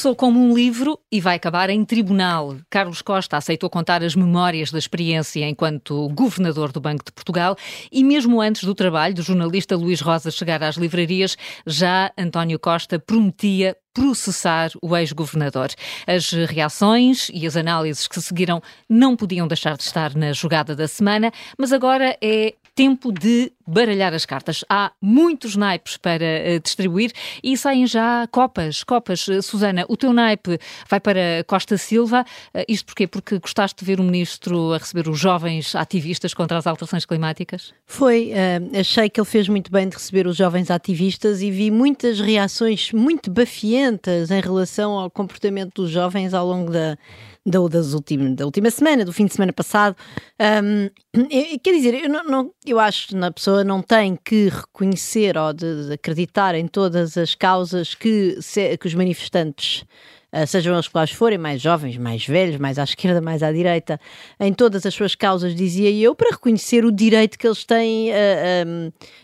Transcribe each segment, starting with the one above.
Começou como um livro e vai acabar em tribunal. Carlos Costa aceitou contar as memórias da experiência enquanto governador do Banco de Portugal e mesmo antes do trabalho do jornalista Luís Rosa chegar às livrarias, já António Costa prometia processar o ex-governador. As reações e as análises que seguiram não podiam deixar de estar na jogada da semana, mas agora é tempo de baralhar as cartas. Há muitos naipes para uh, distribuir e saem já copas. Copas, uh, Susana, o teu naipe vai para Costa Silva. Uh, isto porquê? Porque gostaste de ver o ministro a receber os jovens ativistas contra as alterações climáticas? Foi. achei que ele fez muito bem de receber os jovens ativistas e vi muitas reações muito bafientas em relação ao comportamento dos jovens ao longo da da, das últimas, da última semana, do fim de semana passado. Um, quer dizer, eu, não, não, eu acho que a pessoa não tem que reconhecer ou de, de acreditar em todas as causas que, se, que os manifestantes uh, sejam eles quais forem, mais jovens, mais velhos, mais à esquerda, mais à direita, em todas as suas causas, dizia eu, para reconhecer o direito que eles têm a,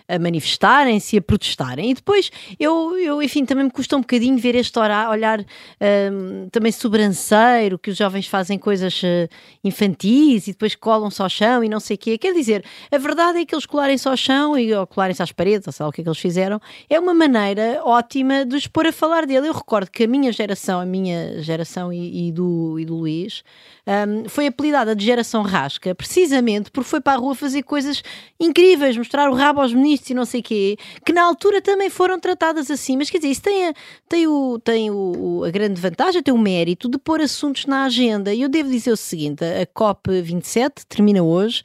a, a manifestarem-se, a protestarem. E depois, eu, eu, enfim, também me custa um bocadinho ver este olhar um, também sobranceiro, que os jovens fazem coisas uh, infantis e depois colam-se ao chão e não sei o quê. Quer dizer, a verdade é que eles colarem-se ao chão e, ou colarem-se às paredes, ou sei lá o que é que eles fizeram, é uma maneira ótima de os pôr a falar dele. Eu recordo que a minha geração, a minha minha geração e, e do, e do Luís, um, foi apelidada de geração rasca, precisamente porque foi para a rua fazer coisas incríveis, mostrar o rabo aos ministros e não sei quê, que na altura também foram tratadas assim. Mas quer dizer, isso tem a, tem o, tem o, a grande vantagem, tem o mérito de pôr assuntos na agenda. E eu devo dizer o seguinte: a COP27 termina hoje.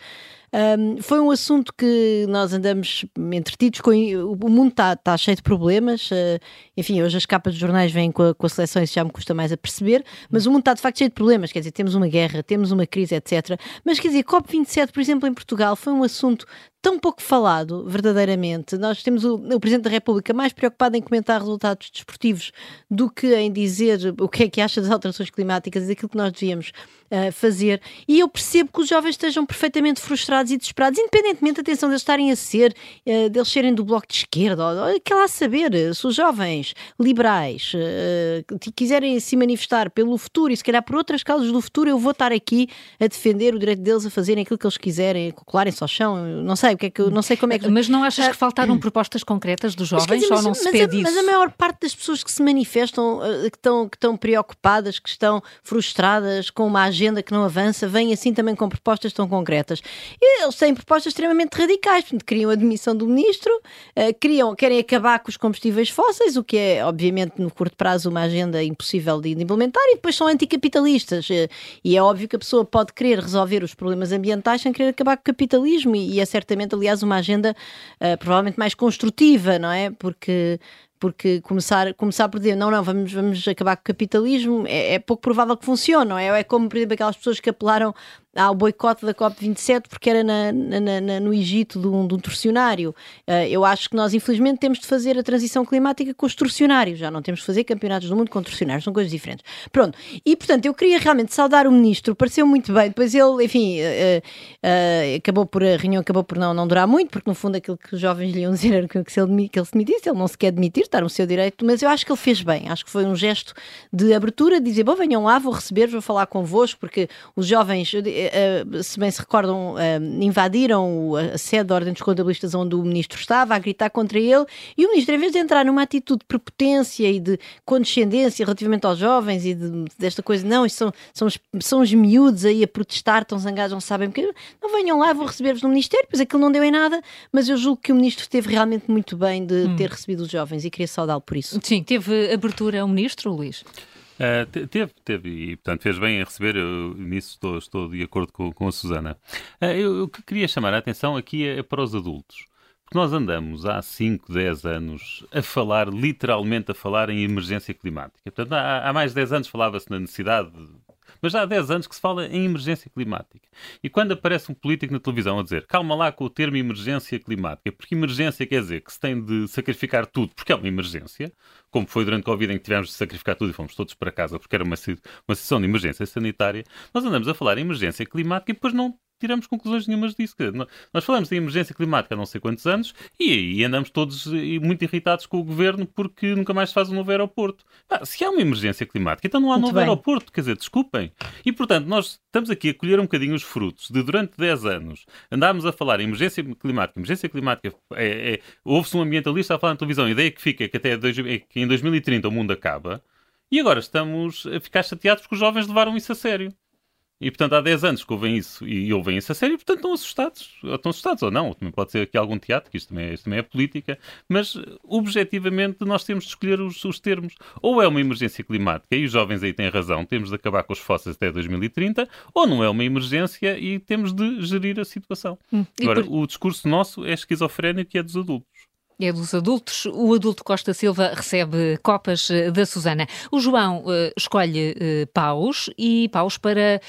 Um, foi um assunto que nós andamos entretidos com. O mundo está tá cheio de problemas. Uh, enfim, hoje as capas dos jornais vêm com a, com a seleção, isso já me custa mais a perceber. Mas o mundo está de facto cheio de problemas. Quer dizer, temos uma guerra, temos uma crise, etc. Mas quer dizer, COP27, por exemplo, em Portugal, foi um assunto tão pouco falado, verdadeiramente. Nós temos o, o, Presidente da República mais preocupado em comentar resultados desportivos do que em dizer o que é que acha das alterações climáticas e daquilo que nós devíamos uh, fazer. E eu percebo que os jovens estejam perfeitamente frustrados e desesperados, independentemente, atenção, deles estarem a ser, uh, deles serem do bloco de esquerda, ou, ou que lá saber, se os jovens liberais uh, quiserem se manifestar pelo futuro e se calhar por outras causas do futuro, eu vou estar aqui a defender o direito deles a fazerem aquilo que eles quiserem, colarem-se ao chão, não sei sei o que é que não sei como é que. Mas não achas que faltaram propostas concretas dos jovens dizer, ou não se pede isso? Mas a maior parte das pessoas que se manifestam, eh, que estão, que estão preocupadas, que estão frustradas com uma agenda que não avança, vêm assim também com propostas tão concretas. E eles têm propostas extremamente radicais, portanto, queriam a demissão do ministro, uh, queriam, querem acabar com os combustíveis fósseis, o que é, obviamente, no curto prazo, uma agenda impossível de implementar, e depois são anticapitalistas. E é óbvio que a pessoa pode querer resolver os problemas ambientais sem querer acabar com o capitalismo, e é certamente aliás, uma agenda uh, provavelmente mais construtiva, não é? Porque porque começar, começar por dizer não, não, vamos, vamos acabar com o capitalismo é, é pouco provável que funcione, não é? É como, por exemplo, aquelas pessoas que apelaram ao boicote da COP27 porque era na, na, na, no Egito de um, de um torcionário. Uh, eu acho que nós, infelizmente, temos de fazer a transição climática com os torcionários, já não temos de fazer campeonatos do mundo com torcionários, são coisas diferentes. Pronto, e portanto, eu queria realmente saudar o ministro, pareceu muito bem, depois ele, enfim, uh, uh, acabou por, a reunião acabou por não, não durar muito, porque no fundo aquilo que os jovens lhe iam dizer era que, ele, que ele se demitisse, ele não se quer demitir, está no seu direito, mas eu acho que ele fez bem, acho que foi um gesto de abertura, de dizer, bom, venham lá, vou receber, vou falar convosco, porque os jovens uh, se bem se recordam, uh, invadiram a sede da Ordem dos Contabilistas onde o ministro estava, a gritar contra ele, e o ministro, em vez de entrar numa atitude de prepotência e de condescendência relativamente aos jovens e de, desta coisa, não, isto são, são, os, são os miúdos aí a protestar, estão zangados, não sabem porque, não venham lá, vou receber-vos no Ministério, pois aquilo não deu em nada, mas eu julgo que o ministro esteve realmente muito bem de hum. ter recebido os jovens e queria saudá-lo por isso. Sim, teve abertura ao ministro, Luís? Uh, teve, teve, e portanto fez bem em receber, eu, nisso estou, estou de acordo com, com a Susana. Uh, eu, que queria chamar a atenção aqui é, é para os adultos. Porque nós andamos há 5, 10 anos a falar, literalmente a falar em emergência climática. Portanto, há, há mais de 10 anos falava-se na necessidade mas já há 10 anos que se fala em emergência climática. E quando aparece um político na televisão a dizer calma lá com o termo emergência climática, porque emergência quer dizer que se tem de sacrificar tudo porque é uma emergência, como foi durante a Covid em que tivemos de sacrificar tudo e fomos todos para casa porque era uma, uma sessão de emergência sanitária, nós andamos a falar em emergência climática e depois não tiramos conclusões nenhumas disso. Nós falamos em emergência climática há não sei quantos anos e, e andamos todos eh, muito irritados com o governo porque nunca mais se faz um novo aeroporto. Ah, se há uma emergência climática, então não há muito novo bem. aeroporto, quer dizer, desculpem. E portanto, nós estamos aqui a colher um bocadinho os frutos de durante 10 anos andarmos a falar em emergência climática. Emergência climática, é, é, houve-se um ambientalista a falar na televisão, a ideia que fica é que até dois, é que em 2030 o mundo acaba. E agora estamos a ficar chateados porque os jovens levaram isso a sério. E, portanto, há 10 anos que ouvem isso e ouvem isso a sério, e, portanto, estão assustados. Estão assustados ou não. Também pode ser aqui algum teatro, que isto também é, isto também é política. Mas, objetivamente, nós temos de escolher os, os, termos. Ou é uma emergência climática, e os jovens aí têm razão, temos de acabar com os fósseis até 2030, ou não é uma emergência e temos de gerir a situação. Hum, Agora, por... o discurso nosso é esquizofrénico e é dos adultos é dos adultos. O adulto Costa Silva recebe copas eh, da Susana. O João uh, escolhe uh, paus e paus para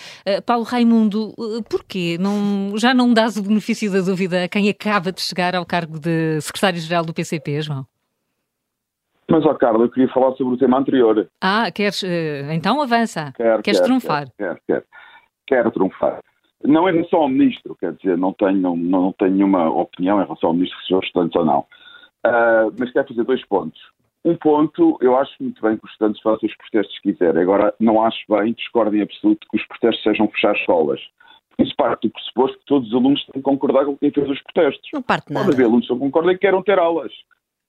Paulo Raimundo. Porquê? Não, já não dás o benefício da dúvida a quem acaba de chegar ao cargo de secretário-geral do PCP, João? Mas, ó Carla, eu queria falar sobre o tema anterior. Ah, queres? então avança. Quero, queres quero, trunfar? Quero, quero, quero trunfar. Não em relação ao ministro, quer dizer, não tenho, não, não tenho nenhuma opinião em relação ao ministro se são estudantes ou não. Uh, mas quero fazer dois pontos. Um ponto, eu acho muito bem que os estudantes façam os protestos que quiserem. Agora, não acho bem, discordo em absoluto, que os protestos sejam fechar escolas. Isso parte do pressuposto que todos os alunos têm que concordar com quem fez os protestos. Não parte nada. Pode haver alunos que não concordam e queiram ter aulas.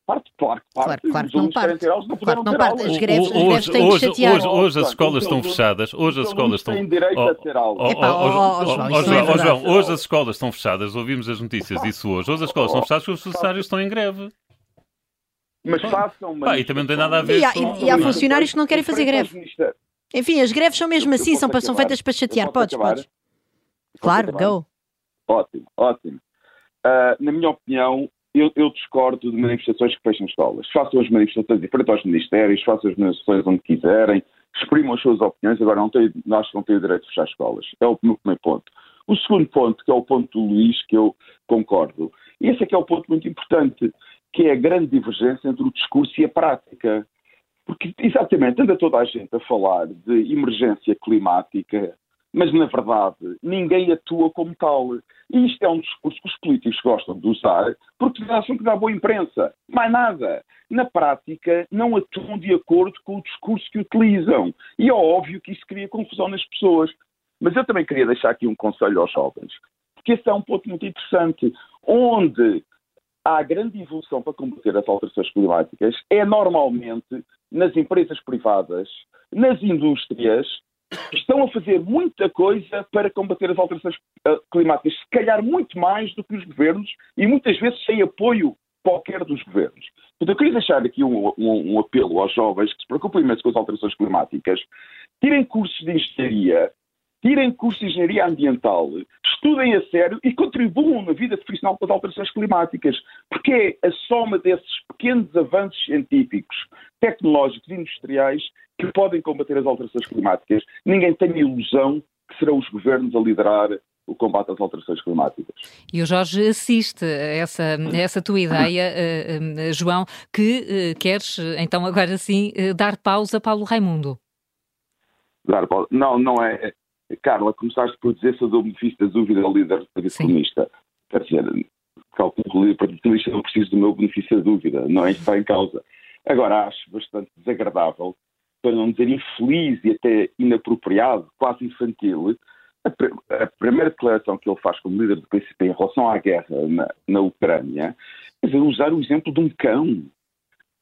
Parte, claro que parte. Claro, claro que não parte. Ter aulas, não claro não parte. As greves, as greves têm hoje, que chatear. Hoje, hoje as escolas estão fechadas. Hoje as escolas estão... têm direito a ter aulas. João, hoje as escolas estão fechadas. Ouvimos as notícias disso hoje. Hoje as escolas estão fechadas porque os funcionários estão em greve. Mas façam uma. e também não tem nada a ver e há, com... e, há funcionários que não querem fazer greve. Enfim, as greves são mesmo assim, são, são feitas para chatear. Podes, podes. Claro, go. Ótimo, ótimo. Uh, na minha opinião, eu, eu, discordo de manifestações que fecham escolas. Façam as manifestações em frente aos ministérios, façam as manifestações onde quiserem, exprimam as suas opiniões, agora não tem, nós não temos o direito de fechar escolas. É o meu primeiro ponto. O segundo ponto, que é o ponto do Luís, que eu concordo, e esse é que é o ponto muito importante que é a grande divergência entre o discurso e a prática. Porque, exatamente, anda toda a gente a falar de emergência climática, mas, na verdade, ninguém atua como tal. E isto é um discurso que os políticos gostam de usar porque acham que dá boa imprensa. Mais nada. Na prática, não atuam de acordo com o discurso que utilizam. E é óbvio que isso cria confusão nas pessoas. Mas eu também queria deixar aqui um conselho aos jovens, porque esse é um ponto muito interessante, onde há grande evolução para combater as alterações climáticas é normalmente nas empresas privadas, nas indústrias, que estão a fazer muita coisa para combater as alterações eh, climáticas, se calhar muito mais do que os governos e muitas vezes sem apoio qualquer dos governos. Portanto, eu queria deixar aqui um, um, um apelo aos jovens que se preocupem imenso com as alterações climáticas, tirem cursos de engenharia, tirem curso de engenharia ambiental, estudem a sério e contribuam na vida profissional com as alterações climáticas, porque é a soma desses pequenos avanços científicos, tecnológicos e industriais que podem combater as alterações climáticas. Ninguém tem a ilusão que serão os governos a liderar o combate às alterações climáticas. E o Jorge assiste a essa, a essa tua ideia, uh, uh, João, que uh, queres então agora sim dar pausa a Paulo Raimundo. Dar pausa. Não, não é. Carla, começaste por dizer se eu dou o benefício da dúvida ao líder do Partido Comunista. Quer dizer, calculo que o líder do Partido Comunista não precisa do meu benefício da dúvida, não é isso que está em causa. Agora, acho bastante desagradável, para não dizer infeliz e até inapropriado, quase infantil, a, a primeira declaração que ele faz como líder do PCP em relação à guerra na, na Ucrânia, é usar o exemplo de um cão.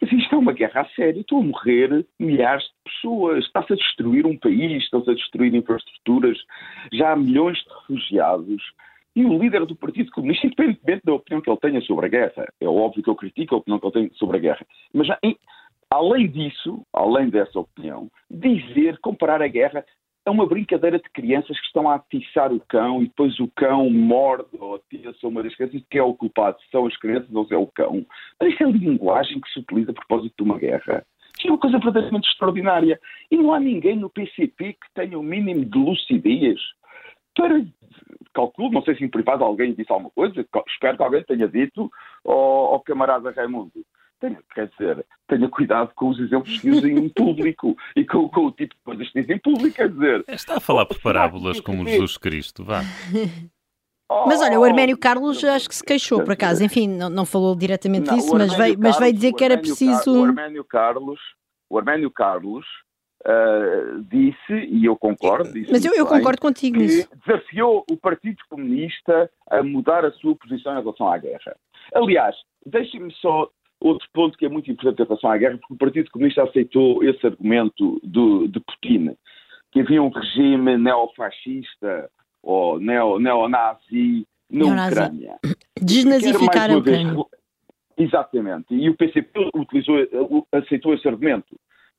Mas isto é uma guerra a sério, estão a morrer milhares de pessoas, está-se a destruir um país, estão-se a destruir infraestruturas, já há milhões de refugiados. E o líder do Partido Comunista, independentemente da opinião que ele tenha sobre a guerra, é óbvio que eu critico a opinião que ele tem sobre a guerra, mas já, além disso, além dessa opinião, dizer, comparar a guerra é uma brincadeira de crianças que estão a atiçar o cão e depois o cão morde ou atiça uma das crianças que é o culpado. São as crianças ou é o cão. Mas isso é linguagem que se utiliza a propósito de uma guerra. Isto é uma coisa verdadeiramente extraordinária. E não há ninguém no PCP que tenha o mínimo de lucidez para. Calculo, não sei se em privado alguém disse alguma coisa, espero que alguém tenha dito ao, ao camarada Raimundo tenha, quer dizer, tenha cuidado com os exemplos que usa em público e com, com, o tipo de coisas que diz em público, quer dizer. Está a falar por parábolas como Jesus Cristo, vá. Mas olha, o Arménio Carlos acho que se queixou, por acaso. Enfim, não, não falou diretamente não, disso, mas veio, mas veio dizer que era preciso. O Arménio Carlos, o Arménio Carlos uh, disse, e eu concordo. Disse mas eu, eu concordo contigo nisso. Desafiou o Partido Comunista a mudar a sua posição em relação à guerra. Aliás, deixem-me só outro ponto que é muito importante em relação à guerra, porque o Partido Comunista aceitou esse argumento do, de Putin, que havia um regime neofascista ou neo, neonazi na Neonazi. Ucrânia. Desnazificar a Ucrânia. Vez, exatamente. E o PCP utilizou, aceitou esse argumento.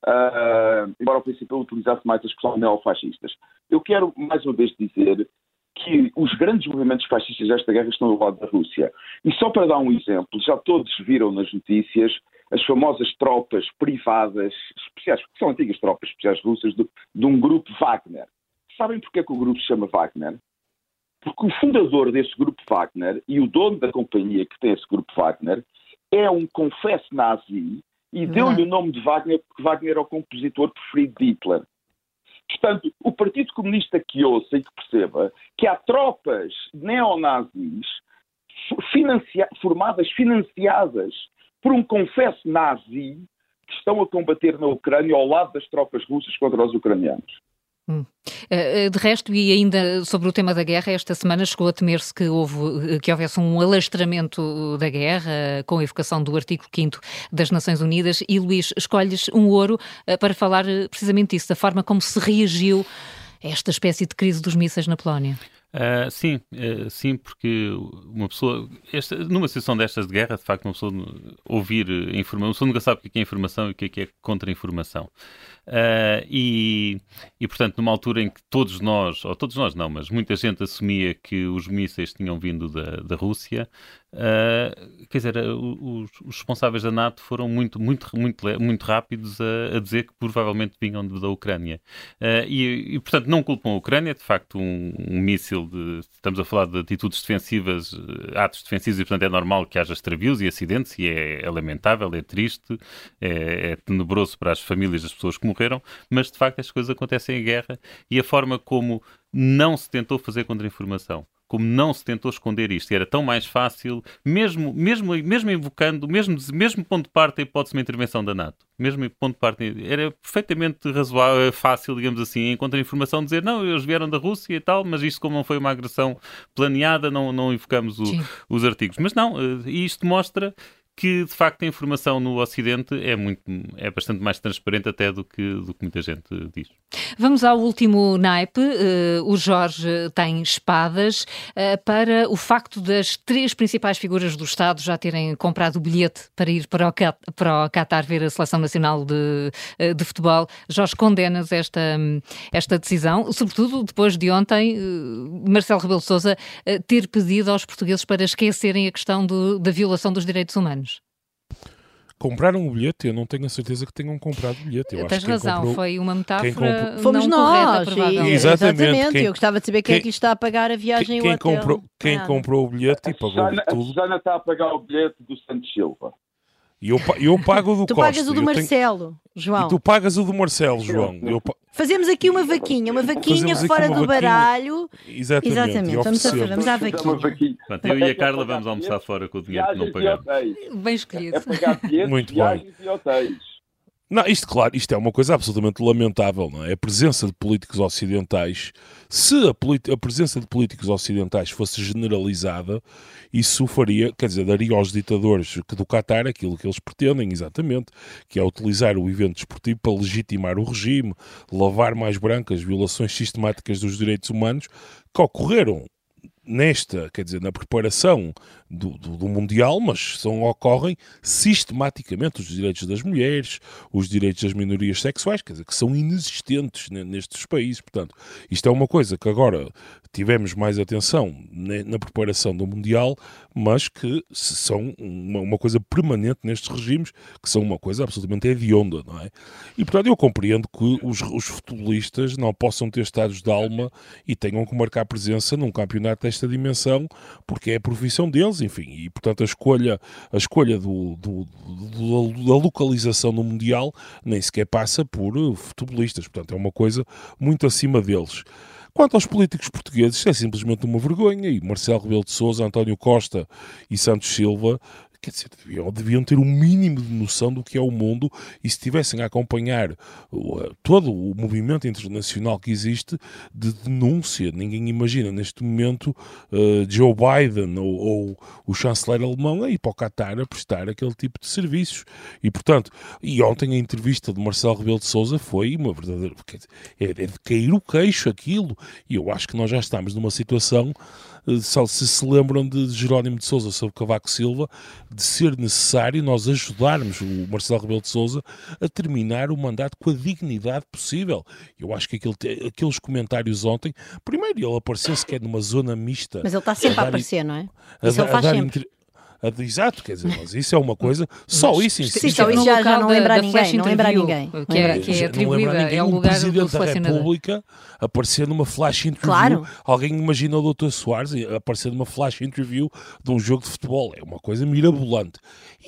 Uh, embora o PCP utilizasse mais a expressão neofascistas. Eu quero mais uma vez dizer que os grandes movimentos fascistas desta guerra estão do lado da Rússia. E só para dar um exemplo, já todos viram nas notícias as famosas tropas privadas especiais, que são antigas tropas especiais russas, de, de um grupo Wagner. Sabem porquê é que o grupo se chama Wagner? Porque o fundador desse grupo Wagner e o dono da companhia que tem esse grupo Wagner é um confesso nazi e deu-lhe o nome de Wagner porque Wagner era o compositor preferido de Hitler. Portanto, o Partido Comunista que ouça e que perceba que há tropas neonazis financia formadas, financiadas por um confesso nazi que estão a combater na Ucrânia ao lado das tropas russas contra os ucranianos. Hum. Eh, eh, de resto, e ainda sobre o tema da guerra, esta semana chegou a temer-se que, houve, que houvesse um alastramento da guerra, com a evocação do artigo 5 das Nações Unidas. E, Luís, escolhes um ouro eh, para falar precisamente disso, da forma como se reagiu a esta espécie de crise dos mísseis na Polónia. Uh, sim, uh, sim, porque uma pessoa, esta, numa situação destas de guerra, de facto, uma pessoa ouvir informação, uma pessoa nunca sabe o que é, é informação e o que é, é contra-informação. Uh, e, e, portanto, numa altura em que todos nós, ou todos nós não, mas muita gente assumia que os mísseis tinham vindo da, da Rússia, uh, quer dizer, os, os, responsáveis da NATO foram muito, muito, muito, muito rápidos a, a dizer que provavelmente vinham da Ucrânia. Uh, e, e, portanto, não culpam a Ucrânia, de facto, um, um míssil de. Estamos a falar de atitudes defensivas, atos defensivos, e portanto é normal que haja extravios e acidentes, e é, é lamentável, é triste, é, é tenebroso para as famílias das pessoas que morreram, mas de facto as coisas acontecem em guerra e a forma como não se tentou fazer contra-informação como não se tentou esconder isto, e era tão mais fácil, mesmo, mesmo, mesmo invocando, mesmo, mesmo ponto de parte a hipótese de uma intervenção da NATO, mesmo ponto de parte, era perfeitamente razoável, fácil, digamos assim, encontrar informação, dizer não, eles vieram da Rússia e tal, mas isto como não foi uma agressão planeada, não, não invocamos o, os artigos. Mas não, eh, isto mostra que de facto a informação no Ocidente é muito é bastante mais transparente até do que, do que muita gente diz. Vamos ao último naipe. Uh, o Jorge tem espadas uh, para o facto das três principais figuras do Estado já terem comprado o bilhete para ir para o, para o Qatar ver a Seleção Nacional de, uh, de Futebol. Jorge, condenas esta, esta decisão, sobretudo depois de ontem Marcelo Rebelo de Sousa ter pedido aos portugueses para esquecerem a questão do, da violação dos direitos humanos compraram o bilhete, eu não tenho a certeza que tenham comprado o bilhete. Eu Tens razão, comprou, foi uma metáfora comprou... Fomos não nós, correta, e, exatamente. exatamente. Quem, eu gostava de saber quem, quem, é que está a pagar a viagem quem, hotel. Comprou, quem ah, comprou o bilhete e pagou Susana, tudo. A Susana está a pagar o bilhete do Santos Silva. E eu, eu pago o do tu Costa. Tu pagas o do Marcelo, tenho... João. E tu pagas o do Marcelo, João. Eu... Fazemos aqui uma vaquinha, uma vaquinha fora uma do vaquinha. baralho. Exatamente. Exatamente. Vamos, a, vamos à vaquinha. Pronto, eu e a Carla vamos almoçar fora com o dinheiro que não pagamos. Bem escolhido. É pagar bilhetes, Muito bem. Não, isto, claro, isto é uma coisa absolutamente lamentável, não é? A presença de políticos ocidentais, se a, a, presença de políticos ocidentais fosse generalizada, isso faria, quer dizer, daria aos ditadores do Qatar aquilo que eles pretendem, exatamente, que é utilizar o evento desportivo para legitimar o regime, lavar mais brancas violações sistemáticas dos direitos humanos que ocorreram nesta, quer dizer, na preparação do, do, do, Mundial, mas são, ocorrem sistematicamente os direitos das mulheres, os direitos das minorias sexuais, quer dizer, que são inexistentes nestes países. Portanto, isto é uma coisa que agora tivemos mais atenção na preparação do Mundial, mas que são uma, uma, coisa permanente nestes regimes, que são uma coisa absolutamente hedionda, não é? E, portanto, eu compreendo que os, os futebolistas não possam ter estados de alma e tenham que marcar presença num campeonato desta dimensão, porque é a profissão deles, enfim, e, portanto, a escolha, a escolha do, do, do, da localização no Mundial nem sequer passa por futebolistas, portanto, é uma coisa muito acima deles. Quanto aos políticos portugueses, é simplesmente uma vergonha. E Marcelo Rebelo de Sousa, António Costa e Santos Silva quer dizer, deviam, deviam, ter um mínimo de noção do que é o mundo e se estivessem a acompanhar uh, todo o movimento internacional que existe de denúncia. Ninguém imagina neste momento uh, Joe Biden ou, ou, o chanceler alemão a ir para o Qatar a prestar aquele tipo de serviços. E, portanto, e ontem a entrevista de Marcelo Rebelo de Sousa foi uma verdadeira... É, é de cair o queixo aquilo. E eu acho que nós já estamos numa situação eh, se se lembram de Jerónimo de Sousa sobre Cavaco Silva, de ser necessário nós ajudarmos o Marcelo Rebelo de Sousa a terminar o mandato com a dignidade possível. Eu acho que aquele, aqueles comentários ontem, primeiro ele apareceu sequer numa zona mista. Mas ele está sempre a, a aparecer, não é? Isso a, ele faz sempre. Exato, quer dizer, mas isso é uma coisa, só mas, isso em si. Sim, só isso já, já não lembra a ninguém, não lembra a ninguém. Que é, que é atribuída, ninguém, é o lugar um Presidente da República aparecer numa flash interview. Claro. Alguém imagina o Dr. Soares aparecer numa flash interview de um jogo de futebol. É uma coisa mirabolante.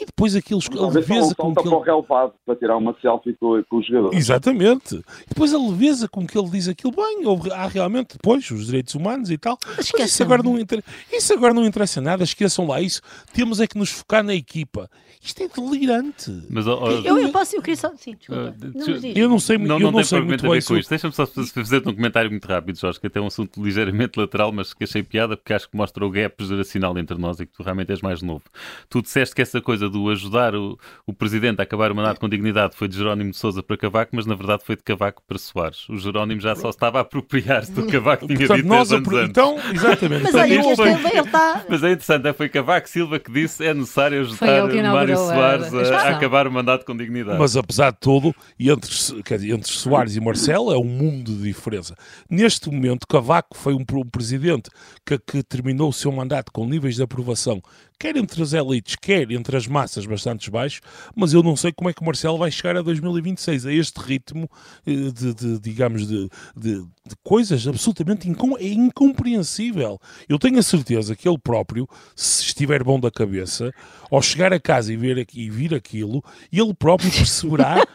E depois aqueles... A leveza com que ele... relevado para tirar uma selfie com, com o jogador. Exatamente. E depois a leveza com que ele diz aquilo, bem, há realmente, depois, os direitos humanos e tal. Mas isso agora, não inter... isso agora não interessa nada, esqueçam lá isso. Temos é que nos focar na equipa. Isto é delirante. Mas, oh, oh, eu, eu posso, eu queria só. Sim, desculpa. Uh, não, eu não sei, não, eu não, não sei muito bem com isto. Deixa-me só fazer um comentário muito rápido, Jorge, que até é um assunto ligeiramente lateral, mas que achei piada porque acho que mostra o gap geracional entre nós e que tu realmente és mais novo. Tu disseste que essa coisa do ajudar o, o presidente a acabar o mandato com dignidade foi de Jerónimo de Souza para Cavaco, mas na verdade foi de Cavaco para Soares. O Jerónimo já só estava a apropriar-se do Cavaco tinha Portanto, dito nós anos antes. Então, exatamente. mas olha, foi... ele está... Mas é interessante, é, foi Cavaco Silva que disse é necessário ajudar Mário Soares a, a, acabar o mandato com dignidade. Mas apesar de tudo, entre, entre Soares e Marcelo é um mundo de diferença. Neste momento, Cavaco foi um, um presidente que, que terminou o seu mandato com níveis de aprovação quer entre as elites, quer entre as massas bastante baixos, mas eu não sei como é que o Marcelo vai chegar a 2026, a este ritmo eh, de, de digamos, de, de, de, coisas absolutamente incom é incompreensível. Eu tenho a certeza que ele próprio, se estiver bom da cabeça, ao chegar a casa e, ver e vir aquilo, ele próprio perceberá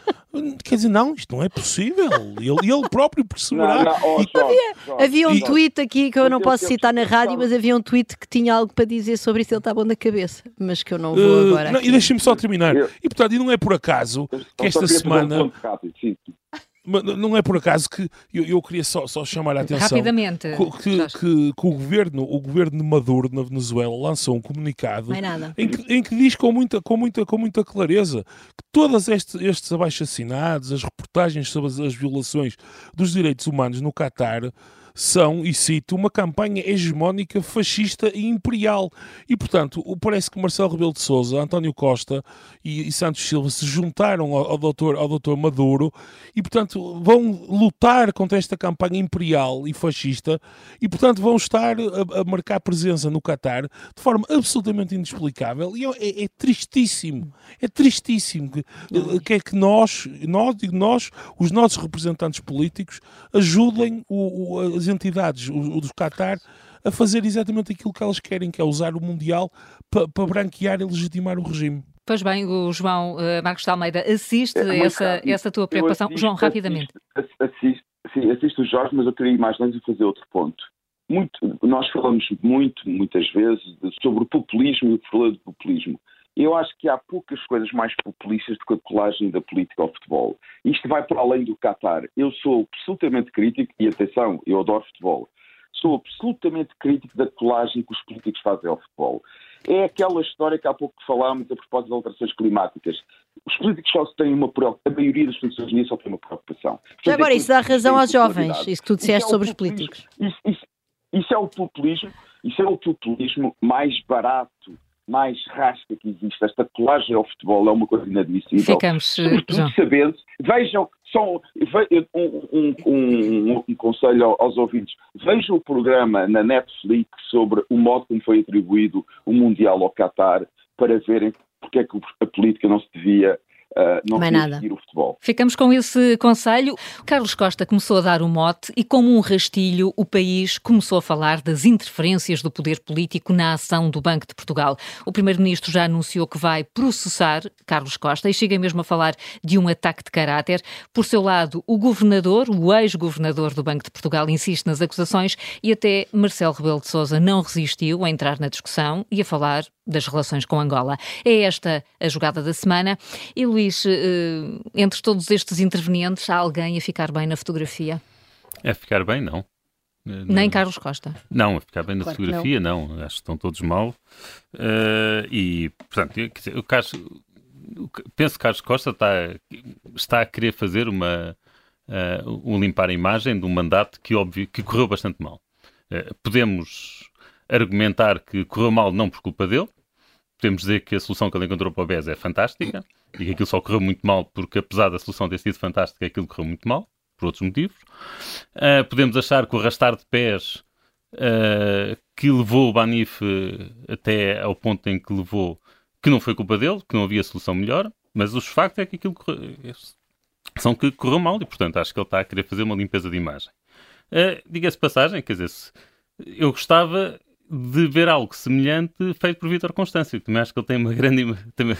Quer dizer, não, isto não é possível. Ele, ele próprio perceberá. Não, não, oh, havia, havia um tweet aqui que eu não posso citar na rádio, mas havia um tweet que tinha algo para dizer sobre isso. Ele está bom na cabeça, mas que eu não vou uh, agora. Não, e deixem-me só terminar. E portanto, e não é por acaso que esta semana. Um não é por acaso que eu, eu queria só, só, chamar a atenção rapidamente que, que, que, o governo o governo de Maduro na Venezuela lançou um comunicado em que, em que, diz com muita com muita com muita clareza que todos estes, estes abaixo assinados as reportagens sobre as, as violações dos direitos humanos no Catar são, e cito, uma campanha hegemónica, fascista e imperial. E, portanto, parece que Marcelo Rebelo de Sousa, António Costa e, e Santos Silva se juntaram ao, ao, doutor, ao doutor Maduro e, portanto, vão lutar contra esta campanha imperial e fascista e, portanto, vão estar a, a marcar presença no Catar de forma absolutamente inexplicável e é, é, é tristíssimo, é tristíssimo que, que é que nós, nós, digo nós, os nossos representantes políticos ajudem o, o, as entidades, o, o do Qatar, a fazer exatamente aquilo que elas querem, que é usar o Mundial para pa branquear e legitimar o regime. Pois bem, o João uh, Marcos de Almeida assiste é, a essa, essa tua preocupação. Assisto, João, rapidamente. Assisto, sim, assisto o Jorge, mas eu queria ir mais longe e fazer outro ponto. Muito, nós falamos muito, muitas vezes, sobre o populismo e o problema do populismo. Eu acho que há poucas coisas mais populistas do que a colagem da política ao futebol. Isto vai para além do Qatar. Eu sou absolutamente crítico, e atenção, eu adoro futebol, sou absolutamente crítico da colagem que os políticos fazem ao futebol. É aquela história que há pouco falámos a propósito de alterações climáticas. Os políticos só têm uma preocupação, a maioria das pessoas nisso só tem uma preocupação. Já agora, isso dá razão aos jovens, isso que tu disseste é sobre os políticos. Isso, isso, isso é o populismo, isso é o populismo mais barato mais rasca que existe. Esta colagem ao futebol é uma coisa inadmissível. Ficamos, eh, Sobretudo sabendo, vejam, só um, um, um, um, conselho aos ouvintes, vejam o programa na Netflix sobre o modo como foi atribuído o Mundial ao Qatar para verem porque é que a política não se devia Uh, não Mais nada. seguir o futebol. Ficamos com esse conselho. Carlos Costa começou a dar o mote e, como um rastilho, o país começou a falar das interferências do poder político na ação do Banco de Portugal. O Primeiro-Ministro já anunciou que vai processar Carlos Costa e chega mesmo a falar de um ataque de caráter. Por seu lado, o governador, o ex-governador do Banco de Portugal, insiste nas acusações e até Marcelo Rebelo de Sousa não resistiu a entrar na discussão e a falar das relações com Angola. É esta a jogada da semana. E Luís, eh, entre todos estes intervenientes, há alguém a ficar bem na fotografia? É ficar bem, não. Nem Carlos Costa. Não, a ficar bem na claro fotografia, não. não. Acho que estão todos mal. Uh, e, portanto, dizer, o Carlos, penso que Carlos Costa está, está a querer fazer uma, uh, um limpar a imagem de um mandato que, óbvio, que correu bastante mal. Uh, podemos argumentar que correu mal não por culpa dele, podemos dizer que a solução que ele encontrou para o BES é fantástica e que aquilo só correu muito mal porque, apesar da solução ter sido fantástica, aquilo correu muito mal, por outros motivos. Uh, podemos achar que o arrastar de pés uh, que levou o Banif até ao ponto em que levou, que não foi culpa dele, que não havia solução melhor, mas o facto é que aquilo correu, são que correu mal e, portanto, acho que ele está a querer fazer uma limpeza de imagem. Uh, Diga-se passagem, quer dizer, eu gostava de ver algo semelhante feito por Vítor Constâncio. Também acho que ele tem uma grande. Também,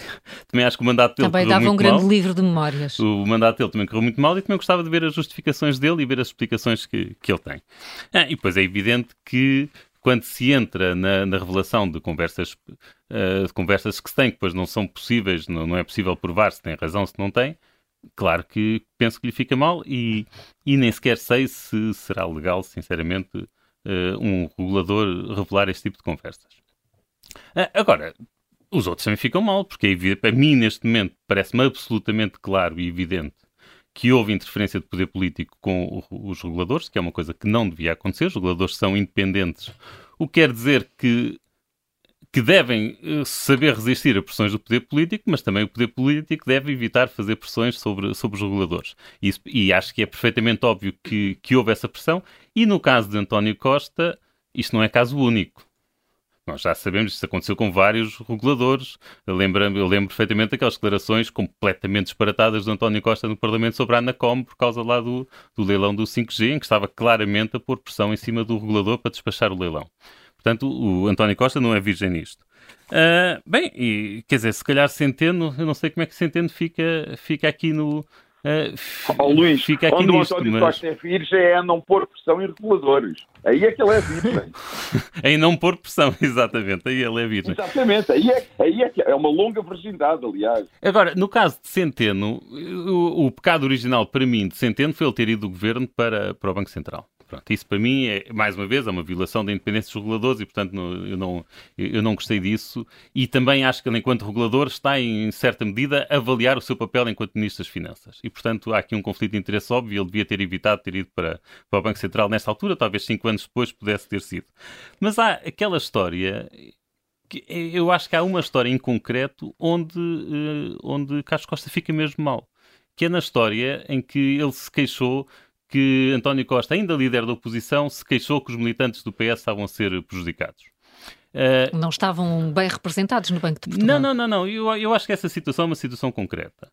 também acho que o mandato dele. Também dava um grande mal. livro de memórias. O mandato dele também correu muito mal e também gostava de ver as justificações dele e ver as explicações que, que ele tem. Ah, e depois é evidente que quando se entra na, na revelação de conversas, uh, de conversas que se tem, que depois não são possíveis, não, não é possível provar se tem razão, se não tem, claro que penso que lhe fica mal e, e nem sequer sei se será legal, sinceramente um regulador revelar este tipo de conversas. Uh, agora, os outros também ficam mal, porque é para mim, neste momento, parece-me absolutamente claro e evidente que houve interferência de poder político com os reguladores, que é uma coisa que não devia acontecer. Os reguladores são independentes, o que quer dizer que que devem eh, saber resistir a pressões do poder político, mas também o poder político deve evitar fazer pressões sobre, sobre os reguladores. Isso, e acho que é perfeitamente óbvio que, que houve essa pressão. E no caso de António Costa, isto não é caso único. Nós já sabemos, isso aconteceu com vários reguladores. Eu lembro, eu lembro perfeitamente daquelas declarações completamente disparatadas de António Costa no Parlamento sobre a Anacom por causa lá do, do leilão do 5G, em que estava claramente a pôr pressão em cima do regulador para despachar o leilão. Portanto, o António Costa não é virgem nisto. Uh, bem, e, quer dizer, se calhar Centeno, eu não sei como é que Centeno fica, fica aqui no. Uh, oh, Luís, fica aqui onde nisto, o António mas... Costa é virgem é não pôr pressão em reguladores. Aí é que ele é virgem. em não pôr pressão, exatamente. Aí ele é virgem. Exatamente. Aí é, aí é que é uma longa virgindade, aliás. Agora, no caso de Centeno, o, o pecado original para mim de Centeno foi ele ter ido do governo para, para o Banco Central. Pronto, isso para mim é, mais uma vez, é uma violação da independência dos reguladores e, portanto, não, eu, não, eu não gostei disso. E também acho que ele, enquanto regulador, está, em certa medida, a avaliar o seu papel enquanto Ministro das Finanças. E, portanto, há aqui um conflito de interesse óbvio. Ele devia ter evitado ter ido para, para o Banco Central nesta altura, talvez cinco anos depois pudesse ter sido. Mas há aquela história que eu acho que há uma história em concreto onde, uh, onde Carlos Costa fica mesmo mal. Que é na história em que ele se queixou que António Costa, ainda líder da oposição, se queixou que os militantes do PS estavam a ser prejudicados. Uh, não estavam bem representados no Banco de Portugal? Não, não, não, não. Eu, eu acho que essa situação é uma situação concreta.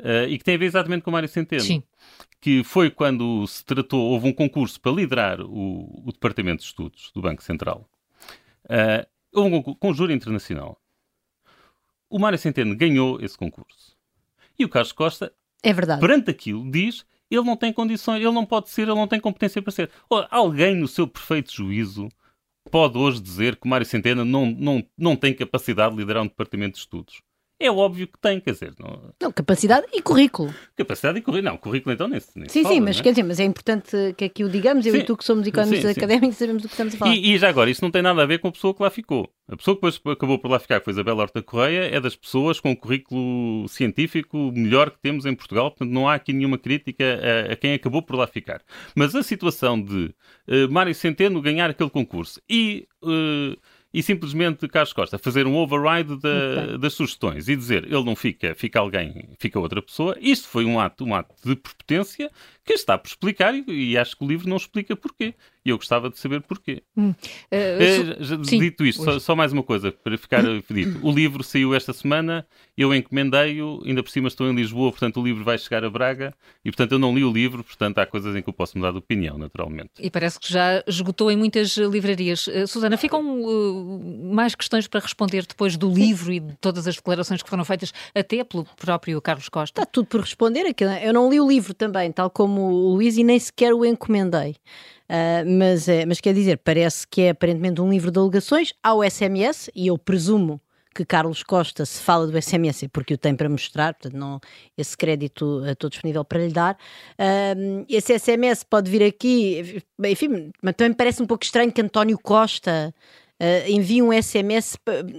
Uh, e que tem a ver exatamente com o Mário Centeno. Sim. Que foi quando se tratou, houve um concurso para liderar o, o Departamento de Estudos do Banco Central. Uh, houve um conjuro internacional. O Mário Centeno ganhou esse concurso. E o Carlos Costa, é verdade. perante aquilo, diz ele não tem condições, ele não pode ser, ele não tem competência para ser. alguém no seu perfeito juízo pode hoje dizer que Mário Centeno não, não, não tem capacidade de liderar um departamento de estudos. É óbvio que tem, quer dizer. Não, não capacidade e currículo. Capacidade e currículo. Não, currículo então nem, nem Sim, fala, sim, mas é? quer dizer, mas é importante que aqui o digamos, eu sim, e tu que somos economistas académicos sabemos do que estamos a falar. E, e, já agora, isso não tem nada a ver com a pessoa que lá ficou. A pessoa que depois acabou por lá ficar, que foi Isabel Horta Correia, é das pessoas com o currículo científico melhor que temos em Portugal, portanto não há aqui nenhuma crítica a, a quem acabou por lá ficar. Mas a situação de uh, Mário Centeno ganhar aquele concurso e... Uh, e simplesmente Carlos Costa fazer um override da, das sugestões e dizer ele não fica, fica alguém, fica outra pessoa, isto foi um ato, um ato de prepotência que está por explicar e, e acho que o livro não explica porquê. E eu gostava de saber porquê. Hum. Uh, dito isto, só, só, mais uma coisa para ficar dito. O livro saiu esta semana, eu encomendei-o, ainda por cima estou em Lisboa, portanto o livro vai chegar a Braga e portanto eu não li o livro, portanto há coisas em que eu posso mudar de opinião, naturalmente. E parece que já esgotou em muitas livrarias. Uh, Susana, ficam uh, mais questões para responder depois do livro e de todas as declarações que foram feitas até pelo próprio Carlos Costa? Está tudo por responder. Eu não li o livro também, tal como o Luís, e nem sequer o encomendei. Uh, mas, é, mas quer dizer, parece que é aparentemente um livro de alegações ao SMS, e eu presumo que Carlos Costa se fala do SMS porque o tem para mostrar, portanto, não, esse crédito estou disponível para lhe dar. Uh, esse SMS pode vir aqui, enfim, mas também parece um pouco estranho que António Costa uh, envia um SMS,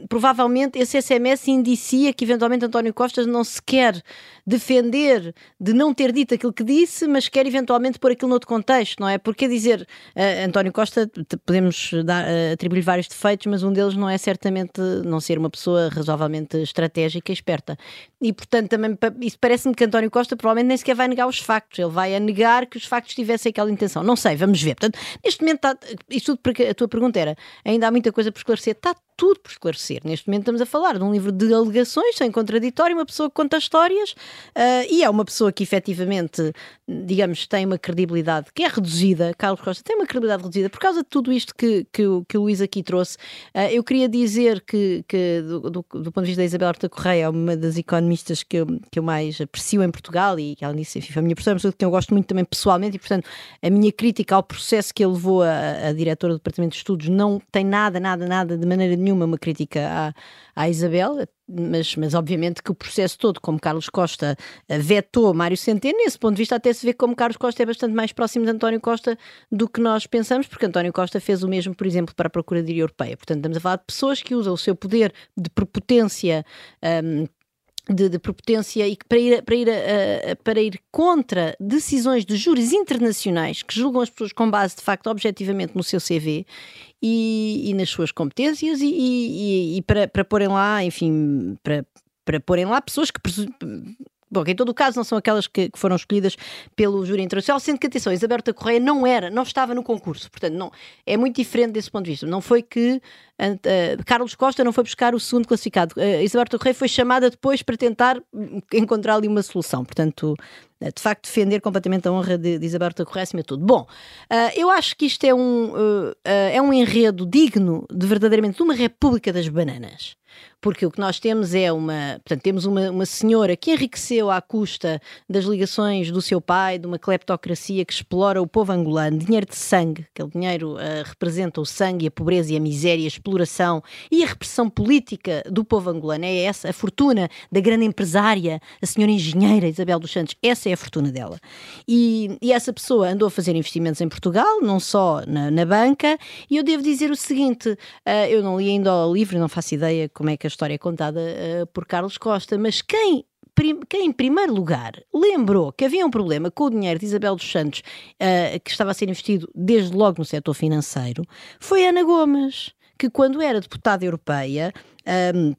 provavelmente esse SMS indicia que eventualmente António Costa não se quer defender de não ter dito aquilo que disse, mas quer eventualmente pôr aquilo noutro contexto, não é? Porque dizer uh, António Costa, podemos dar, uh, atribuir vários defeitos, mas um deles não é certamente não ser uma pessoa razoavelmente estratégica e esperta. E portanto também isso parece-me que António Costa provavelmente nem sequer vai negar os factos, ele vai a negar que os factos tivessem aquela intenção. Não sei, vamos ver. Portanto, neste momento está, isto tudo porque a tua pergunta era, ainda há muita coisa por esclarecer, está tudo por esclarecer. Neste momento estamos a falar de um livro de alegações, sem contraditório, uma pessoa que conta histórias uh, e é uma pessoa que efetivamente, digamos, tem uma credibilidade que é reduzida. Carlos Costa tem uma credibilidade reduzida por causa de tudo isto que, que, que o Luís aqui trouxe. Uh, eu queria dizer que, que do, do, do, ponto de vista da Isabel Horta Correia, é uma das economistas que eu, que eu mais aprecio em Portugal e que ela disse, enfim, foi a minha professora, mas que eu gosto muito também pessoalmente e, portanto, a minha crítica ao processo que ele levou a, a diretora do Departamento de Estudos não tem nada, nada, nada de maneira nenhuma uma crítica à, à Isabel, mas, mas obviamente que o processo todo, como Carlos Costa eh, vetou Mário Centeno, nesse ponto de vista até se vê como Carlos Costa é bastante mais próximo de António Costa do que nós pensamos, porque António Costa fez o mesmo, por exemplo, para a Procuradoria Europeia. Portanto, estamos a falar de pessoas que usam o seu poder de prepotência um, de, de prepotência e para ir, para, ir, para ir contra decisões de júris internacionais que julgam as pessoas com base, de facto, objetivamente no seu CV e, e nas suas competências e, e, e, para, para porem lá, enfim, para, para porem lá pessoas que Bom, em todo o caso não são aquelas que, que, foram escolhidas pelo júri internacional, sendo que, atenção, Isabel Correia não era, não estava no concurso, portanto, não, é muito diferente desse ponto de vista. Não foi que Carlos Costa não foi buscar o segundo classificado. Uh, Isabel Correia foi chamada depois para tentar encontrar ali uma solução, portanto, uh, de facto, defender completamente a honra de, de Isabel Correia acima de tudo. Bom, eu acho que isto é um, é um enredo digno de verdadeiramente de uma República das Bananas porque o que nós temos é uma, portanto, temos uma, uma senhora que enriqueceu à custa das ligações do seu pai, de uma cleptocracia que explora o povo angolano, dinheiro de sangue, aquele dinheiro uh, representa o sangue, a pobreza e a miséria, exploração e a repressão política do povo angolano. É essa a fortuna da grande empresária, a senhora engenheira Isabel dos Santos, essa é a fortuna dela. E, e essa pessoa andou a fazer investimentos em Portugal, não só na, na banca, e eu devo dizer o seguinte: uh, eu não li ainda o livro, não faço ideia como é que a história é contada uh, por Carlos Costa, mas quem quem, em primeiro lugar, lembrou que havia um problema com o dinheiro de Isabel dos Santos, uh, que estava a ser investido desde logo no setor financeiro, foi Ana Gomes, que quando era deputada europeia. Um,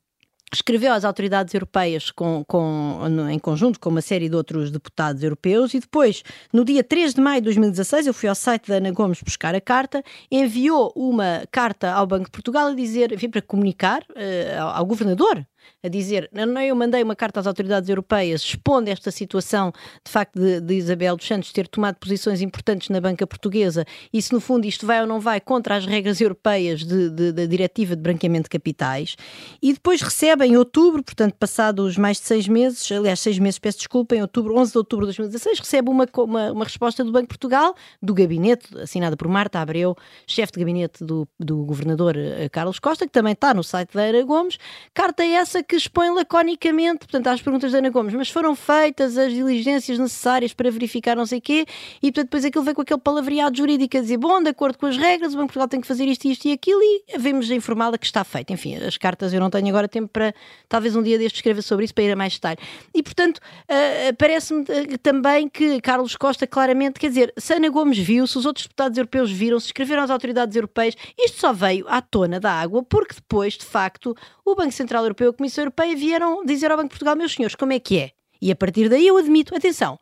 escreveu às autoridades europeias com, com, em conjunto com uma série de outros deputados europeus e depois, no dia 3 de maio de 2016, eu fui ao site da Ana Gomes buscar a carta, enviou uma carta ao Banco de Portugal a dizer, enfim, para comunicar uh, ao, ao governador a dizer, não, eu mandei uma carta às autoridades europeias expondo esta situação, de facto, de, de, Isabel dos Santos ter tomado posições importantes na banca portuguesa e se no fundo isto vai ou não vai contra as regras europeias da diretiva de branqueamento de capitais. E depois recebe em outubro, portanto passados mais de seis meses, aliás seis meses, peço desculpa, em outubro, 11 de outubro de 2016, recebe uma, uma, uma resposta do Banco de Portugal, do gabinete, assinada por Marta Abreu, chefe de gabinete do, do governador eh, Carlos Costa, que também está no site da Era Gomes, carta essa que expõe laconicamente, portanto, às perguntas da Ana Gomes, mas foram feitas as diligências necessárias para verificar não sei quê, e portanto depois aquilo vem com aquele palavreado jurídico a dizer, bom, de acordo com as regras, o Banco de Portugal tem que fazer isto, isto e aquilo, e vemos informá-la que está feito. Enfim, as cartas eu não tenho agora tempo para, talvez um dia deste escrever sobre isso, para ir a mais detalhe. E portanto, uh, parece-me uh, também que Carlos Costa claramente, quer dizer, se Ana Gomes viu, se os outros deputados europeus viram, se escreveram às autoridades europeias, isto só veio à tona da água, porque depois, de facto, o Banco Central Europeu, Comissão Europeia vieram dizer ao Banco de Portugal, meus senhores, como é que é? E a partir daí eu admito, atenção,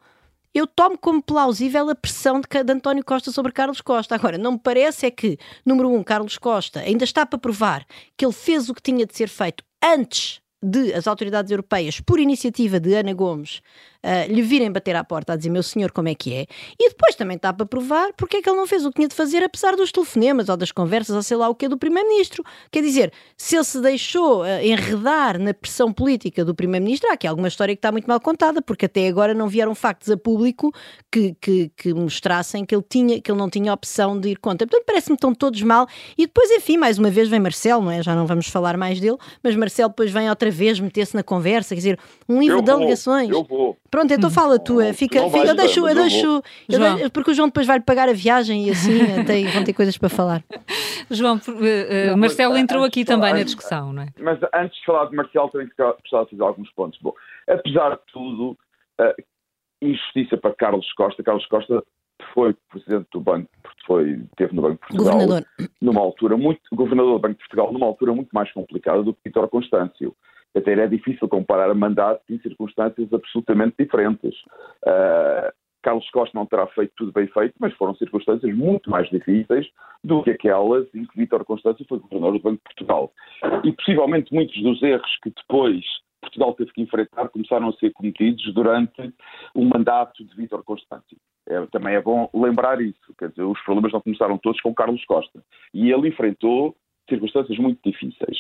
eu tomo como plausível a pressão de, de António Costa sobre Carlos Costa. Agora, não me parece é que, número um, Carlos Costa ainda está para provar que ele fez o que tinha de ser feito antes de as autoridades europeias, por iniciativa de Ana Gomes, uh, lhe virem bater à porta a dizer meu senhor como é que é, e depois também está para provar porque é que ele não fez o que tinha de fazer apesar dos telefonemas ou das conversas ou sei lá o que do primeiro-ministro. Quer dizer, se ele se deixou uh, enredar na pressão política do primeiro-ministro, há aqui alguma história que está muito mal contada, porque até agora não vieram factos a público que, que, que mostrassem que ele, tinha, que ele não tinha opção de ir contra. Portanto, parece-me que estão todos mal. E depois, enfim, mais uma vez vem Marcelo, não é? Já não vamos falar mais dele, mas Marcelo depois vem outra vez meter-se na conversa, quer dizer, um livro eu de vou, alegações. Eu vou. Pronto, então fala tu, fica, Não fica, vais eu deixo, eu deixo, eu deixo- porque o João depois vai-lhe pagar a viagem e assim tem, vão ter coisas para falar. João, eh, eh, Não, Marcelo mas, entrou aqui falar- também na antes- discussão, não é? Mas antes de falar de Marcelo, tenho que gostar de fazer alguns pontos. Bom, apesar de tudo, uh, injustiça para Carlos Costa. Carlos Costa foi presidente do Banco, foi, teve no Banco de Portugal Governador. numa altura muito, governador do Banco de Portugal numa altura muito mais complicada do que Vítor Constâncio. Até era difícil comparar mandatos em circunstâncias absolutamente diferentes. Uh, Carlos Costa não terá feito tudo bem feito, mas foram circunstâncias muito mais difíceis do que aquelas em que Vítor Constâncio foi governador do Banco de Portugal. E possivelmente muitos dos erros que depois Portugal teve que enfrentar começaram a ser cometidos durante o mandato de Vítor Constâncio. É, também é bom lembrar isso, quer dizer, os problemas não começaram todos com Carlos Costa. E ele enfrentou circunstâncias muito difíceis.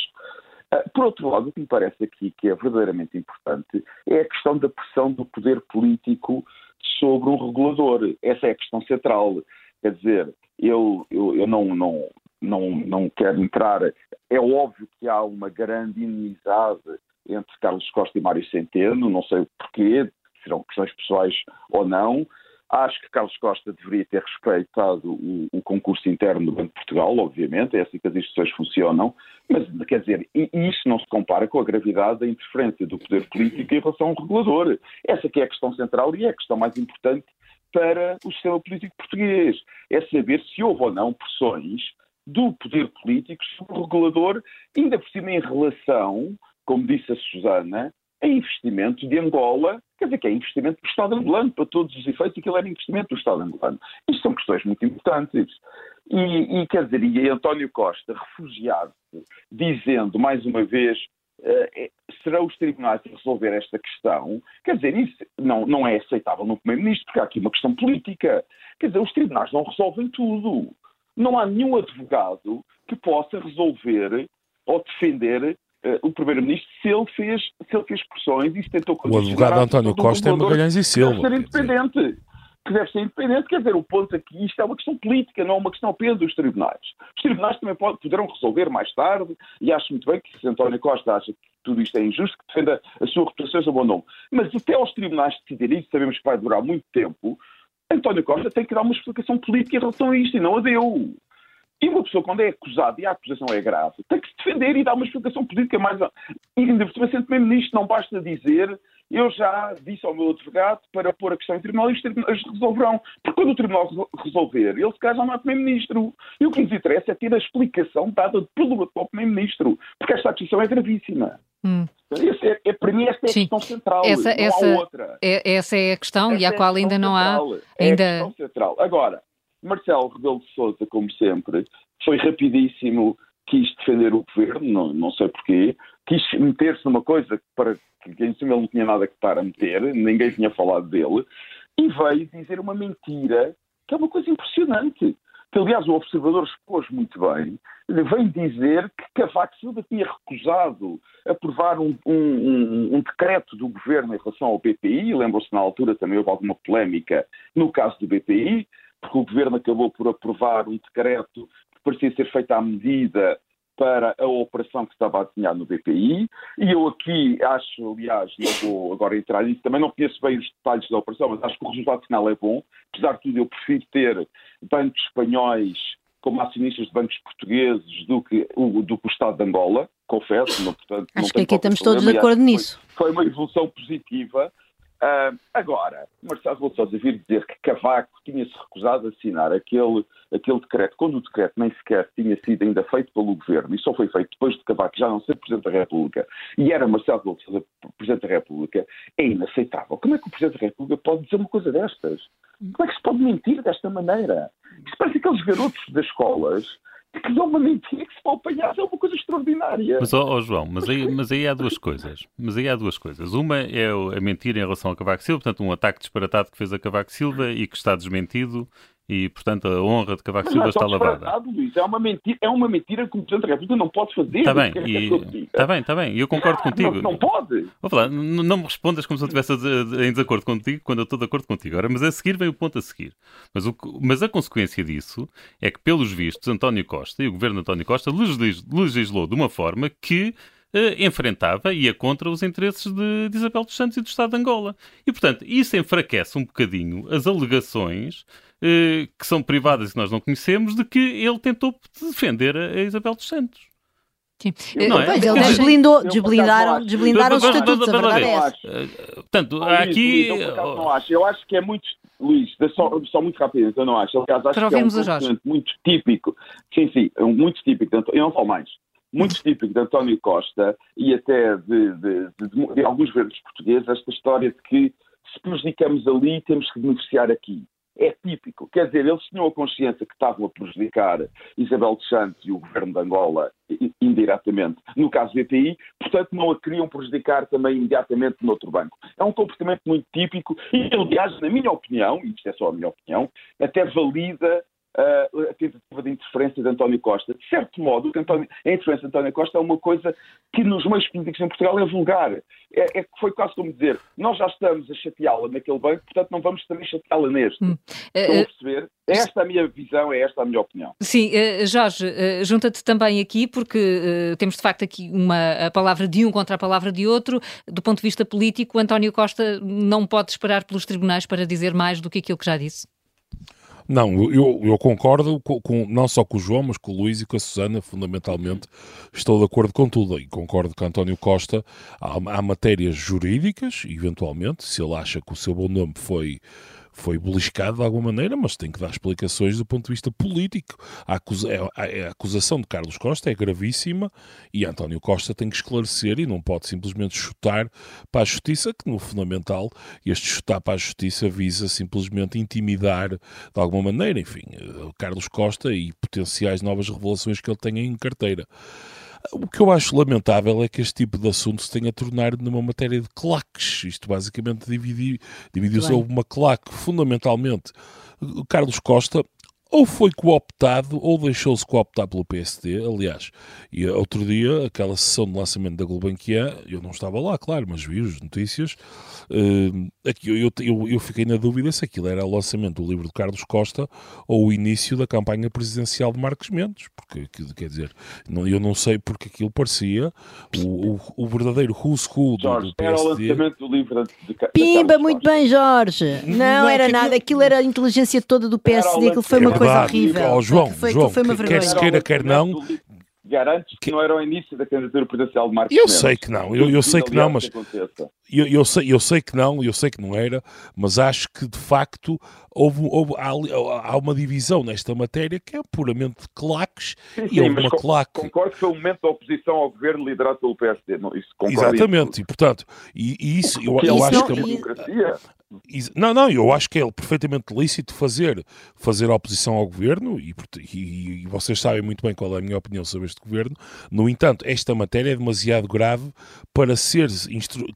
Uh, Por outro lado, o que me parece aqui que é verdadeiramente importante é a questão da pressão do poder político sobre um regulador. Essa é a questão central. Quer dizer, eu, eu, eu não, não, não, não quero entrar. É óbvio que há uma grande inimizade entre Carlos Costa e Mário Centeno, não sei porquê, serão questões pessoais ou não. Acho que Carlos Costa deveria ter respeitado o, o, concurso interno do Banco de Portugal, obviamente, é assim que as instituições funcionam, mas, quer dizer, isso não se compara com a gravidade da interferência do poder político em relação ao regulador. Essa que é a questão central e é a questão mais importante para o sistema político português. É saber se houve ou não pressões do poder político sobre o regulador, ainda por cima em relação, como disse a Susana, a investimento de Angola, quer dizer que é investimento do Estado angolano, para todos os efeitos, aquilo era investimento do Estado angolano. Isto são questões muito importantes. E, e quer dizer, e António Costa refugiar-se, dizendo mais uma vez, uh, serão os tribunais a resolver esta questão, quer dizer, isso não, não é aceitável no Primeiro-Ministro, porque há aqui uma questão política. Quer dizer, os tribunais não resolvem tudo. Não há nenhum advogado que possa resolver ou defender Uh, o Primeiro-Ministro se ele fez se ele fez pressões e se tentou O advogado António Costa é Magalhães e Silva. Deve ser independente. Que deve ser independente, quer dizer, o ponto aqui, isto é uma questão política, não é uma questão apenas dos tribunais. Os tribunais também pode, poderão resolver mais tarde, e acho muito bem que se António Costa acha que tudo isto é injusto, que defenda a sua reputação e o seu bom nome. Mas até aos tribunais decidirem, isso sabemos que vai durar muito tempo, António Costa tem que dar uma explicação política em relação a isto, e não a deu. E uma pessoa, quando é acusada e a acusação é grave, tem que se defender e dar uma explicação política mais. E ainda por cima, sendo primeiro-ministro, não basta dizer eu já disse ao meu advogado para pôr a questão em tribunal e os tribunais resolverão. Porque quando o tribunal resolver, ele se calhar já não é primeiro-ministro. E o que nos interessa é ter a explicação dada pelo atual primeiro-ministro. Porque esta acusação é gravíssima. Hum. Esse é, é, para mim, esta é a Sim. questão central. Essa, não essa, outra. é- essa é a questão e Essa à é a qual ainda não há. central. É ainda- a questão central. Agora, Marcelo Rebelo de Sousa, como sempre, foi rapidíssimo, quis defender o governo, não, não sei porquê, quis meter-se numa coisa para que em cima ele não tinha nada que estar a meter, ninguém tinha falado dele, e veio dizer uma mentira que é uma coisa impressionante. Que, aliás, o observador expôs muito bem, vem dizer que Cavaco Silva tinha recusado aprovar um, um, um, um decreto do governo em relação ao BPI, lembram-se na altura também houve alguma polémica no caso do BPI, porque o governo acabou por aprovar um decreto que parecia ser feito à medida para a operação que estava a desenhar no BPI, e eu aqui acho, aliás, não vou agora entrar nisso, também não conheço bem os detalhes da operação, mas acho que o resultado final é bom, apesar de tudo eu prefiro ter bancos espanhóis como acionistas de bancos portugueses do que o, do que o Estado de Angola, confesso, não, portanto, Acho que aqui estamos todos de problema, acordo nisso. Foi, foi uma evolução positiva, Uh, agora, Marcelo Rebelo vir dizer que Cavaco tinha-se recusado a assinar aquele, aquele decreto, quando o decreto nem sequer tinha sido ainda feito pelo Governo, e só foi feito depois de Cavaco já não ser Presidente da República, e era Marcelo Rebelo de Sousa Presidente da República, é inaceitável. Como é que o Presidente da República pode dizer uma coisa destas? Como é que se pode mentir desta maneira? Isto parece aqueles garotos das escolas que dão uma mentira que se pode apanhar é uma coisa extraordinária. Mas, oh, oh, João, mas aí, mas aí há duas coisas. Mas aí há duas coisas. Uma é a mentira em relação a Cavaco Silva, portanto, um ataque disparatado que fez a Cavaco Silva e que está desmentido e, portanto, a honra de Cavaco Silva está lavada. Luís, é uma mentira, é uma mentira que o Presidente da República não pode fazer. Está bem, está bem, está bem, eu concordo ah, contigo. Não, não pode. Vou falar, não, me respondas como se eu estivesse em desacordo contigo quando eu estou de acordo contigo. Ora, mas a seguir vem o ponto a seguir. Mas, o, mas a consequência disso é que, pelos vistos, António Costa e o governo de António Costa legislou de uma forma que enfrentava e ia contra os interesses de, de, Isabel dos Santos e do Estado de Angola. E, portanto, isso enfraquece um bocadinho as alegações eh, que são privadas e que nós não conhecemos, de que ele tentou defender a Isabel dos Santos. Sim. Não é? Pois, ele desblindou, desblindaram, desblindaram os estatutos, a verdade é essa. Eh, portanto, aqui... eu, não acho. eu acho que é muito... Luís, só, só muito rapidamente, eu não acho. Aliás, acho que é um muito típico, sim, sim, é muito típico, eu não falo mais, muito típico de António Costa e até de, de, de, de alguns governos portugueses, esta história de que se prejudicamos ali, temos que beneficiar aqui é típico. Quer dizer, eles tinham a consciência que estavam a prejudicar Isabel de Santos e o governo de Angola indiretamente, no caso do EPI, portanto não a queriam prejudicar também imediatamente outro banco. É um comportamento muito típico e, aliás, na minha opinião, e isto é só a minha opinião, até valida uh, a tentativa de interferência de António Costa. De certo modo, António, a interferência de António Costa é uma coisa que nos meios políticos em Portugal é vulgar. É, é foi quase como dizer, nós já estamos a chateá-la naquele banco, portanto não vamos também chateá-la neste. Hum. Estão a eh, perceber? É esta a minha visão, é esta a minha opinião. Sim, uh, Jorge, junta-te também aqui, porque temos de facto aqui uma, a palavra de um contra a palavra de outro. Do ponto de vista político, António Costa não pode esperar pelos tribunais para dizer mais do que aquilo que já disse? Não, eu, eu concordo com, com, não só com o João, mas com o Luís e com a Susana, fundamentalmente estou de acordo com tudo e concordo com António Costa. Há, há matérias jurídicas, eventualmente, se ele acha que o seu bom nome foi foi beliscado de alguma maneira, mas tem que dar explicações do ponto de vista político. A, acusa é, a, a, acusação de Carlos Costa é gravíssima e António Costa tem que esclarecer e não pode simplesmente chutar para a justiça, que no fundamental este chutar para a justiça visa simplesmente intimidar de alguma maneira, enfim, eh, Carlos Costa e potenciais novas revelações que ele tenha em carteira. O que eu acho lamentável é que este tipo de assunto se tenha a tornar numa matéria de claques. Isto basicamente dividiu-se sobre uma claque. Fundamentalmente, Carlos Costa ou foi cooptado ou deixou-se cooptar pelo PSD. Aliás, e outro dia, aquela sessão de lançamento da Gulbenkian, eu não estava lá, claro, mas vi as notícias. Uh, aqui, eu, eu, eu, fiquei na dúvida se aquilo era o lançamento do livro de Carlos Costa ou o início da campanha presidencial de Marcos Mendes, porque quer dizer, não, eu não sei porque aquilo parecia o, o, o verdadeiro who's who do, Jorge, do PSD. Era o lançamento do livro de, de, de Pimba, muito bem, Jorge. Não, não era nada, aquilo era a inteligência toda do PSD, aquilo foi uma coisa horrível. Oh, João, foi, João, foi uma vergonha. quer se queira, quer não, garantes que, que não era o início da candidatura presidencial de Marcos Eu Mendes. sei que não, eu, eu sei que não, mas eu, eu, sei, eu sei que não, eu sei que não era, mas acho que de facto houve, houve há, há, uma divisão nesta matéria que é puramente claques sim, sim, e houve uma claque. Concordo que foi um momento da oposição ao governo liderado pelo PSD. Não, isso Exatamente, e portanto, e, e isso eu, eu isso acho não, que é uma democracia. Não, não, eu acho que é perfeitamente lícito fazer, fazer oposição ao governo e, e, e, vocês sabem muito bem qual é a minha opinião sobre este governo. No entanto, esta matéria é demasiado grave para ser,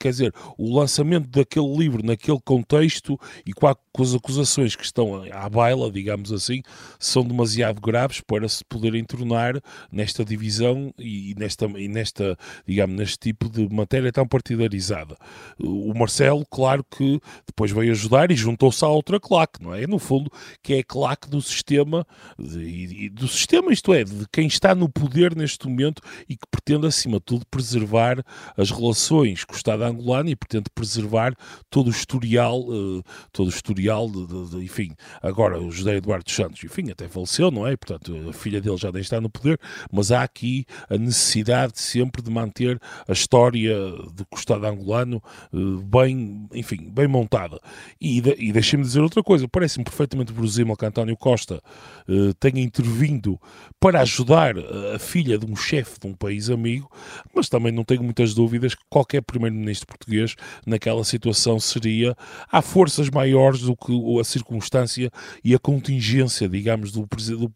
quer dizer, o lançamento daquele livro naquele contexto e com, a, com as acusações que estão à baila, digamos assim, são demasiado graves para se poderem tornar nesta divisão e nesta, e nesta digamos, neste tipo de matéria tão partidarizada. O Marcelo, claro que depois depois veio ajudar e juntou-se à outra claque, não é? No fundo, que é a claque do sistema, de, do sistema, isto é, de quem está no poder neste momento e que pretende, acima de tudo, preservar as relações com o Estado angolano e pretende preservar todo o historial, uh, todo o historial de, de, de, enfim, agora o José Eduardo Santos, enfim, até faleceu, não é? Portanto, a filha dele já nem está no poder, mas há aqui a necessidade sempre de manter a história do Estado angolano uh, bem, enfim, bem montada. E, de, e deixem-me dizer outra coisa, parece-me perfeitamente verosímil que António Costa uh, tenha intervindo para ajudar a filha de um chefe de um país amigo, mas também não tenho muitas dúvidas que qualquer primeiro-ministro português naquela situação seria há forças maiores do que a circunstância e a contingência, digamos, do, do,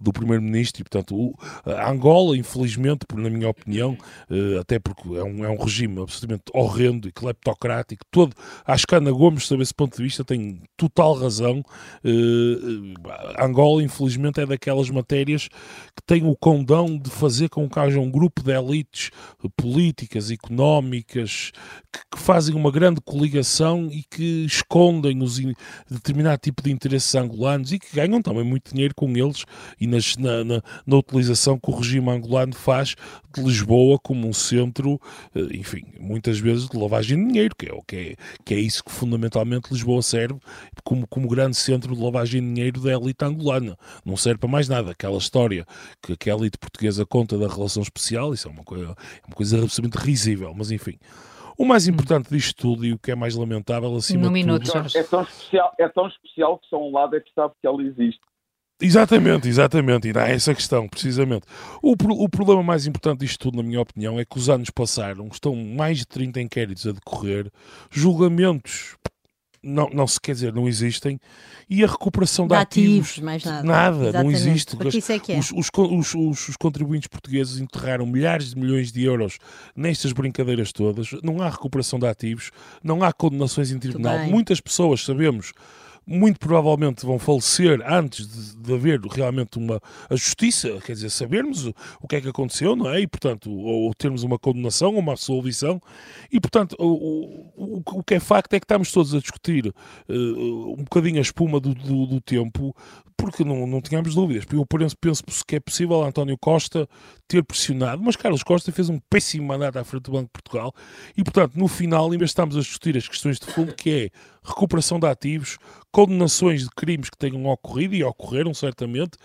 do primeiro-ministro e, portanto, o, a Angola, infelizmente, na minha opinião, uh, até porque é um, é um regime absolutamente horrendo e cleptocrático, todo, acho que Ana Gomes, sob esse ponto de vista, tem total razão. Uh, Angola, infelizmente, é daquelas matérias que tem o condão de fazer com que haja um grupo de elites políticas, económicas, que, que fazem uma grande coligação e que escondem os in, determinado tipo de interesses angolanos e que ganham também muito dinheiro com eles e nas, na, na, na utilização que o regime angolano faz de Lisboa como um centro, eh, enfim, muitas vezes de lavagem de dinheiro, que é, que é, que é isso que fundamentalmente Lisboa serve como, como grande centro de lavagem de dinheiro da elite angolana. Não serve para mais nada. Aquela história que, que a elite portuguesa conta da relação especial, isso é uma coisa, é uma coisa absolutamente risível, mas enfim. O mais hum. importante disto tudo e o que é mais lamentável acima no de minuto, tudo... É tão, especial, é tão especial que só um lado é que sabe que ela existe. Exatamente, exatamente, e é essa questão, precisamente. O, o problema mais importante disto tudo, na minha opinião, é que os anos passaram, estão mais de 30 inquéritos a decorrer, julgamentos não, não se quer dizer, não existem, e a recuperação de, de ativos, ativos, mais nada, nada não existe. É é. Os, os, os, os, contribuintes portugueses enterraram milhares de milhões de euros nestas brincadeiras todas, não há recuperação de ativos, não há condenações em tribunal. Muitas pessoas, sabemos, muito provavelmente vão falecer antes de, de, haver realmente uma a justiça, quer dizer, sabermos o, o, que é que aconteceu, não é? E, portanto, ou, ou termos uma condenação uma absolvição. E, portanto, o, o, o, que é facto é que estamos todos a discutir uh, um bocadinho a espuma do, do, do tempo, porque não, não tínhamos dúvidas. Eu penso, penso que é possível António Costa ter pressionado, mas Carlos Costa fez um péssimo mandato à frente do Banco de Portugal e, portanto, no final, em vez de estarmos a discutir as questões de fundo, que é recuperação de ativos, condenações de crimes que tenham ocorrido e ocorreram certamente,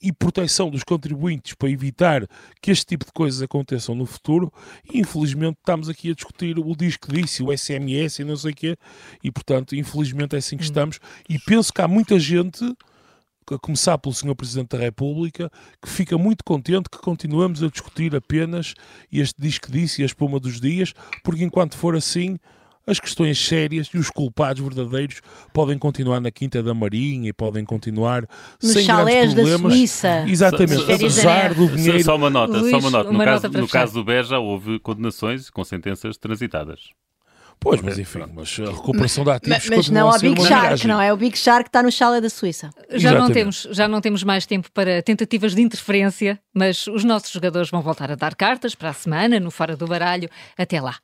e proteção dos contribuintes para evitar que este tipo de coisas aconteçam no futuro. Infelizmente, estamos aqui a discutir o disco disse, o SMS e não sei o quê, e, portanto, infelizmente é assim que hum. estamos. E penso que há muita gente a começar pelo Sr. Presidente da República, que fica muito contente que continuamos a discutir apenas este disco disse e a espuma dos dias, porque enquanto for assim, as questões sérias e os culpados verdadeiros podem continuar na Quinta da Marinha e podem continuar Nos sem grandes problemas. Da Suíça. Exatamente, apesar do dinheiro. Só uma nota, Luís, só uma nota. No, caso, no caso do Beja houve condenações com sentenças transitadas. Pois, mas enfim, mas a recuperação de ativos Mas, mas não ao Big Shark, não é? O Big Shark está no chalé da Suíça. Já não, temos, já não temos mais tempo para tentativas de interferência, mas os nossos jogadores vão voltar a dar cartas para a semana, no Fora do Baralho. Até lá.